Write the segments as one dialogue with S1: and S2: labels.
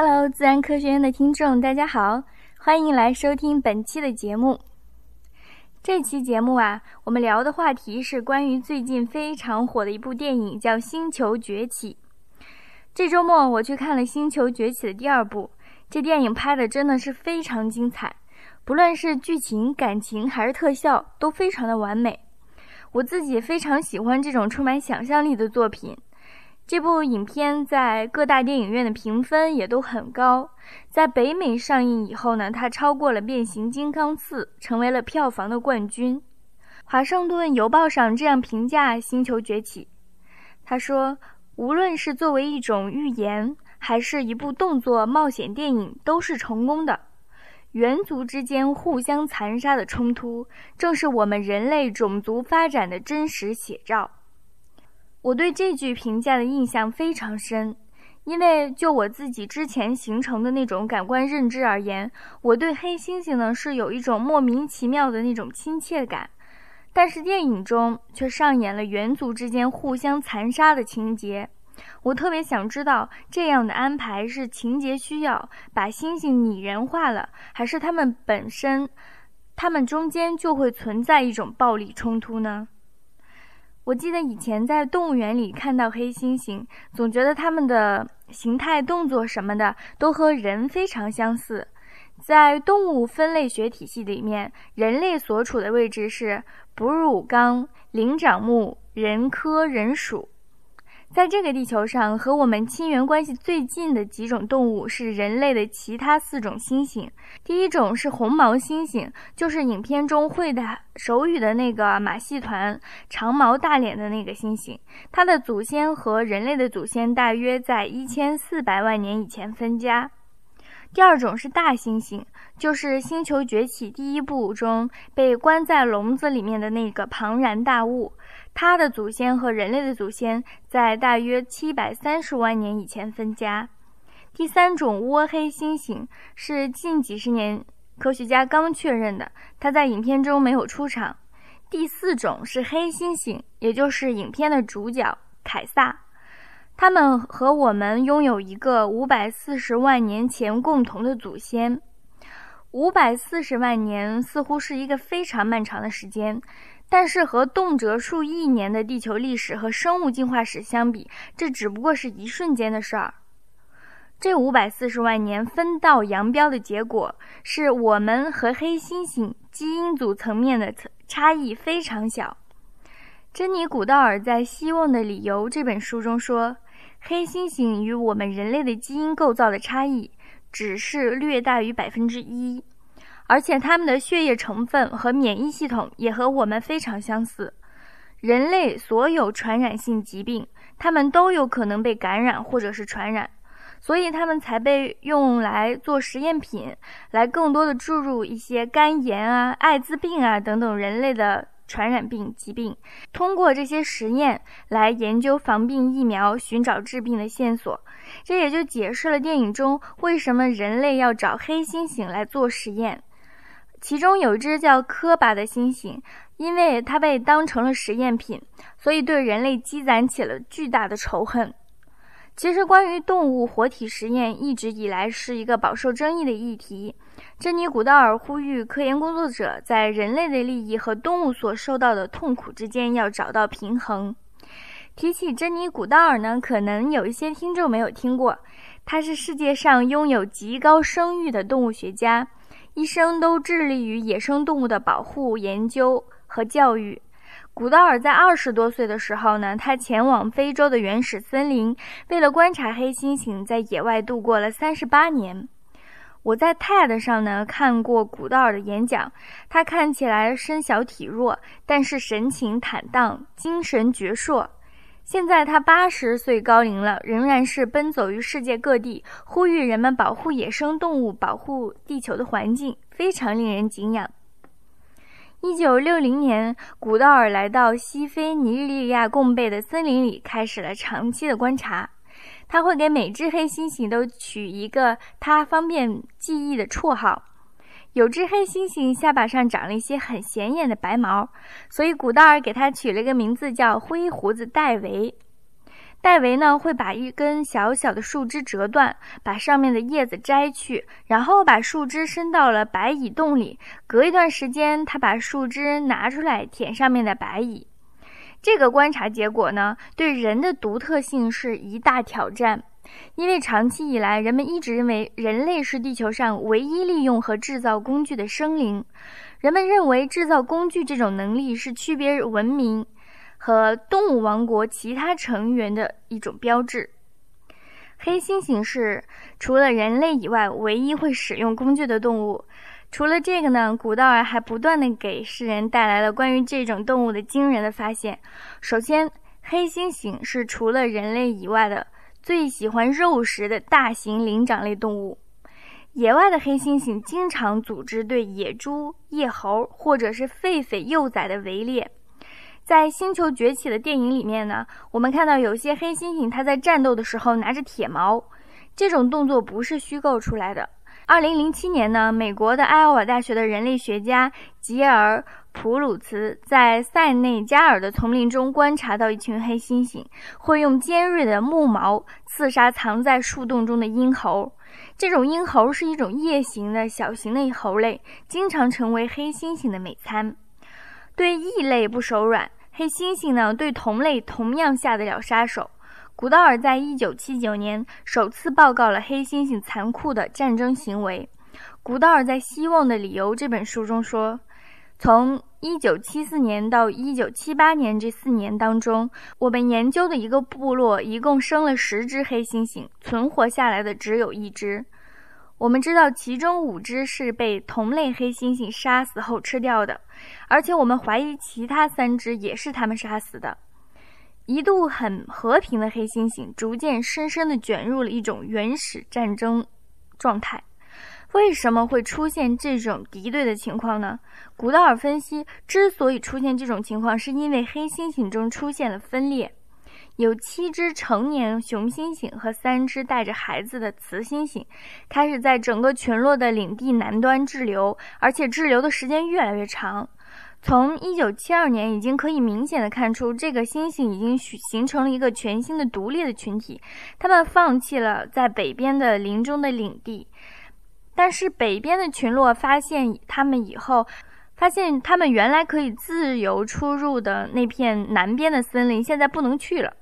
S1: Hello，自然科学院的听众，大家好，欢迎来收听本期的节目。这期节目啊，我们聊的话题是关于最近非常火的一部电影，叫《星球崛起》。这周末我去看了《星球崛起》的第二部，这电影拍的真的是非常精彩，不论是剧情、感情还是特效，都非常的完美。我自己非常喜欢这种充满想象力的作品。这部影片在各大电影院的评分也都很高，在北美上映以后呢，它超过了《变形金刚四》，成为了票房的冠军。华盛顿邮报上这样评价《星球崛起》，他说：“无论是作为一种寓言，还是一部动作冒险电影，都是成功的。猿族之间互相残杀的冲突，正是我们人类种族发展的真实写照。”我对这句评价的印象非常深，因为就我自己之前形成的那种感官认知而言，我对黑猩猩呢是有一种莫名其妙的那种亲切感，但是电影中却上演了猿族之间互相残杀的情节。我特别想知道，这样的安排是情节需要把猩猩拟人化了，还是他们本身，他们中间就会存在一种暴力冲突呢？我记得以前在动物园里看到黑猩猩，总觉得它们的形态、动作什么的都和人非常相似。在动物分类学体系里面，人类所处的位置是哺乳纲灵长目人科人属。在这个地球上，和我们亲缘关系最近的几种动物是人类的其他四种猩猩。第一种是红毛猩猩，就是影片中会的手语的那个马戏团长毛大脸的那个猩猩。它的祖先和人类的祖先大约在一千四百万年以前分家。第二种是大猩猩，就是《星球崛起》第一部中被关在笼子里面的那个庞然大物。它的祖先和人类的祖先在大约七百三十万年以前分家。第三种窝黑猩猩是近几十年科学家刚确认的，它在影片中没有出场。第四种是黑猩猩，也就是影片的主角凯撒。他们和我们拥有一个五百四十万年前共同的祖先。五百四十万年似乎是一个非常漫长的时间。但是和动辄数亿年的地球历史和生物进化史相比，这只不过是一瞬间的事儿。这五百四十万年分道扬镳的结果，是我们和黑猩猩基因组层面的差异非常小。珍妮·古道尔在《希望的理由》这本书中说，黑猩猩与我们人类的基因构造的差异，只是略大于百分之一。而且它们的血液成分和免疫系统也和我们非常相似。人类所有传染性疾病，它们都有可能被感染或者是传染，所以它们才被用来做实验品，来更多的注入一些肝炎啊、艾滋病啊等等人类的传染病疾病。通过这些实验来研究防病疫苗，寻找治病的线索。这也就解释了电影中为什么人类要找黑猩猩来做实验。其中有一只叫科巴的猩猩，因为它被当成了实验品，所以对人类积攒起了巨大的仇恨。其实，关于动物活体实验一直以来是一个饱受争议的议题。珍妮·古道尔呼吁科研工作者在人类的利益和动物所受到的痛苦之间要找到平衡。提起珍妮·古道尔呢，可能有一些听众没有听过，他是世界上拥有极高声誉的动物学家。一生都致力于野生动物的保护、研究和教育。古道尔在二十多岁的时候呢，他前往非洲的原始森林，为了观察黑猩猩，在野外度过了三十八年。我在 TED 上呢看过古道尔的演讲，他看起来身小体弱，但是神情坦荡，精神矍铄。现在他八十岁高龄了，仍然是奔走于世界各地，呼吁人们保护野生动物，保护地球的环境，非常令人敬仰。一九六零年，古道尔来到西非尼日利亚贡贝的森林里，开始了长期的观察。他会给每只黑猩猩都取一个他方便记忆的绰号。有只黑猩猩下巴上长了一些很显眼的白毛，所以古道尔给它取了一个名字叫灰胡子戴维。戴维呢会把一根小小的树枝折断，把上面的叶子摘去，然后把树枝伸到了白蚁洞里。隔一段时间，他把树枝拿出来舔上面的白蚁。这个观察结果呢，对人的独特性是一大挑战，因为长期以来，人们一直认为人类是地球上唯一利用和制造工具的生灵。人们认为制造工具这种能力是区别文明。和动物王国其他成员的一种标志。黑猩猩是除了人类以外唯一会使用工具的动物。除了这个呢，古道尔还不断的给世人带来了关于这种动物的惊人的发现。首先，黑猩猩是除了人类以外的最喜欢肉食的大型灵长类动物。野外的黑猩猩经常组织对野猪、野猴或者是狒狒幼崽的围猎。在《星球崛起》的电影里面呢，我们看到有些黑猩猩，它在战斗的时候拿着铁矛，这种动作不是虚构出来的。二零零七年呢，美国的艾奥瓦大学的人类学家吉尔普鲁茨在塞内加尔的丛林中观察到一群黑猩猩会用尖锐的木矛刺杀藏在树洞中的鹰猴。这种鹰猴是一种夜行的小型的猴类，经常成为黑猩猩的美餐。对异类不手软。黑猩猩呢，对同类同样下得了杀手。古道尔在一九七九年首次报告了黑猩猩残酷的战争行为。古道尔在《希望的理由》这本书中说，从一九七四年到一九七八年这四年当中，我们研究的一个部落一共生了十只黑猩猩，存活下来的只有一只。我们知道，其中五只是被同类黑猩猩杀死后吃掉的，而且我们怀疑其他三只也是他们杀死的。一度很和平的黑猩猩，逐渐深深地卷入了一种原始战争状态。为什么会出现这种敌对的情况呢？古道尔分析，之所以出现这种情况，是因为黑猩猩中出现了分裂。有七只成年雄猩猩和三只带着孩子的雌猩猩，开始在整个群落的领地南端滞留，而且滞留的时间越来越长。从一九七二年已经可以明显的看出，这个猩猩已经形成了一个全新的独立的群体。他们放弃了在北边的林中的领地，但是北边的群落发现他们以后，发现他们原来可以自由出入的那片南边的森林，现在不能去了。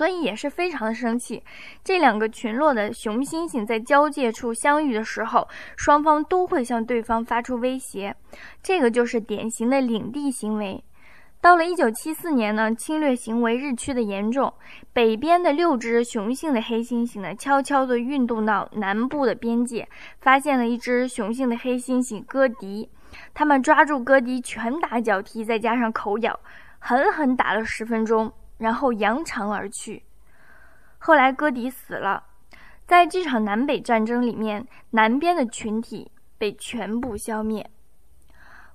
S1: 所以也是非常的生气。这两个群落的雄猩猩在交界处相遇的时候，双方都会向对方发出威胁，这个就是典型的领地行为。到了1974年呢，侵略行为日趋的严重，北边的六只雄性的黑猩猩呢，悄悄地运动到南部的边界，发现了一只雄性的黑猩猩哥迪，他们抓住哥迪，拳打脚踢，再加上口咬，狠狠打了十分钟。然后扬长而去。后来戈迪死了，在这场南北战争里面，南边的群体被全部消灭。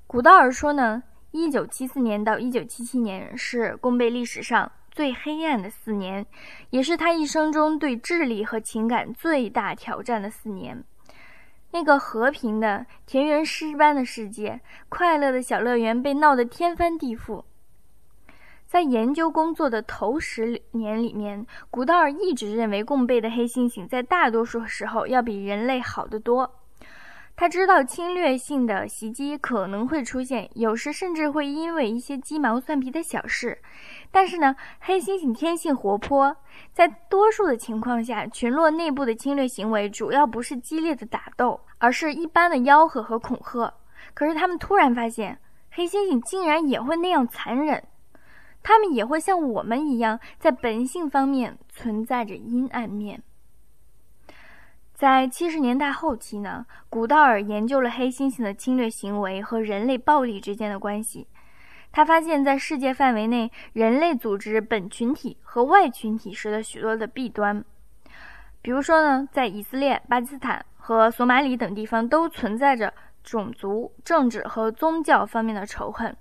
S1: 古道尔说呢，一九七四年到一九七七年是贡贝历史上最黑暗的四年，也是他一生中对智力和情感最大挑战的四年。那个和平的田园诗般的世界，快乐的小乐园被闹得天翻地覆。在研究工作的头十年里面，古道尔一直认为共背的黑猩猩在大多数时候要比人类好得多。他知道侵略性的袭击可能会出现，有时甚至会因为一些鸡毛蒜皮的小事。但是呢，黑猩猩天性活泼，在多数的情况下，群落内部的侵略行为主要不是激烈的打斗，而是一般的吆喝和恐吓。可是他们突然发现，黑猩猩竟然也会那样残忍。他们也会像我们一样，在本性方面存在着阴暗面。在七十年代后期呢，古道尔研究了黑猩猩的侵略行为和人类暴力之间的关系。他发现，在世界范围内，人类组织本群体和外群体时的许多的弊端。比如说呢，在以色列、巴基斯坦和索马里等地方，都存在着种族、政治和宗教方面的仇恨。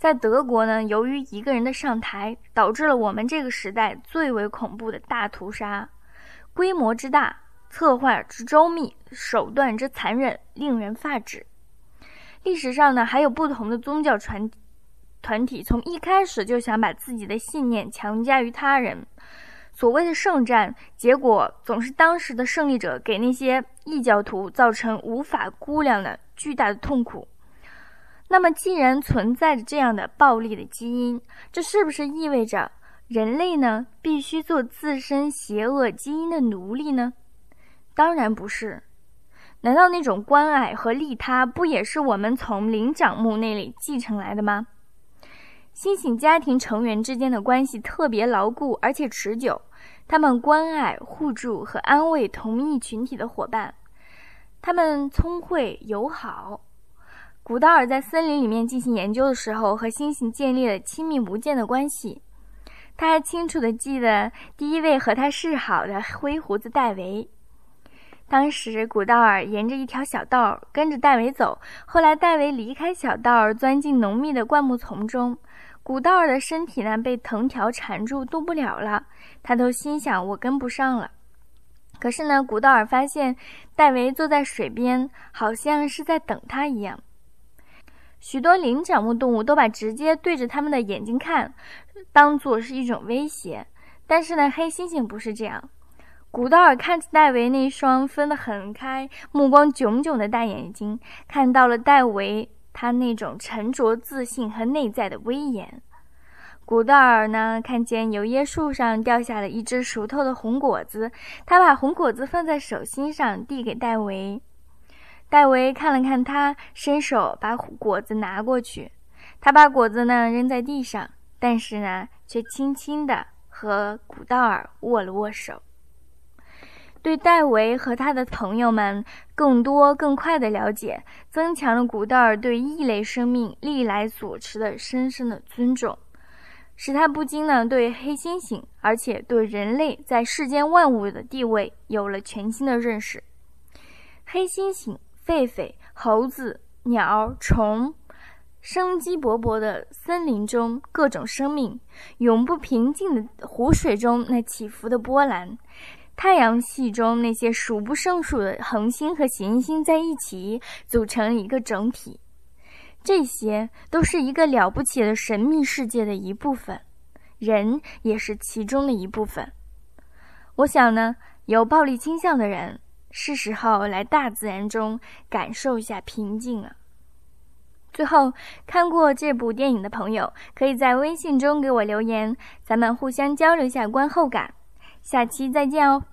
S1: 在德国呢，由于一个人的上台，导致了我们这个时代最为恐怖的大屠杀，规模之大，策划之周密，手段之残忍，令人发指。历史上呢，还有不同的宗教传团体从一开始就想把自己的信念强加于他人。所谓的圣战，结果总是当时的胜利者给那些异教徒造成无法估量的巨大的痛苦。那么，既然存在着这样的暴力的基因，这是不是意味着人类呢必须做自身邪恶基因的奴隶呢？当然不是。难道那种关爱和利他不也是我们从灵长目那里继承来的吗？猩猩家庭成员之间的关系特别牢固而且持久。他们关爱、互助和安慰同一群体的伙伴，他们聪慧友好。古道尔在森林里面进行研究的时候，和猩猩建立了亲密无间的关系。他还清楚地记得第一位和他示好的灰胡子戴维。当时，古道尔沿着一条小道跟着戴维走，后来戴维离开小道，钻进浓密的灌木丛中。古道尔的身体呢被藤条缠住，动不了了。他都心想：“我跟不上了。”可是呢，古道尔发现戴维坐在水边，好像是在等他一样。许多灵长目动物都把直接对着他们的眼睛看，当做是一种威胁。但是呢，黑猩猩不是这样。古道尔看着戴维那双分得很开、目光炯炯的大眼睛，看到了戴维。他那种沉着自信和内在的威严。古道尔呢，看见油椰树上掉下了一只熟透的红果子，他把红果子放在手心上，递给戴维。戴维看了看他，伸手把果子拿过去。他把果子呢扔在地上，但是呢，却轻轻地和古道尔握了握手。对戴维和他的朋友们更多、更快的了解，增强了古道尔对异类生命历来所持的深深的尊重，使他不禁呢对黑猩猩，而且对人类在世间万物的地位有了全新的认识。黑猩猩、狒狒、猴子、鸟、虫，生机勃勃的森林中各种生命，永不平静的湖水中那起伏的波澜。太阳系中那些数不胜数的恒星和行星在一起组成一个整体，这些都是一个了不起的神秘世界的一部分，人也是其中的一部分。我想呢，有暴力倾向的人是时候来大自然中感受一下平静了。最后，看过这部电影的朋友，可以在微信中给我留言，咱们互相交流一下观后感。下期再见哦。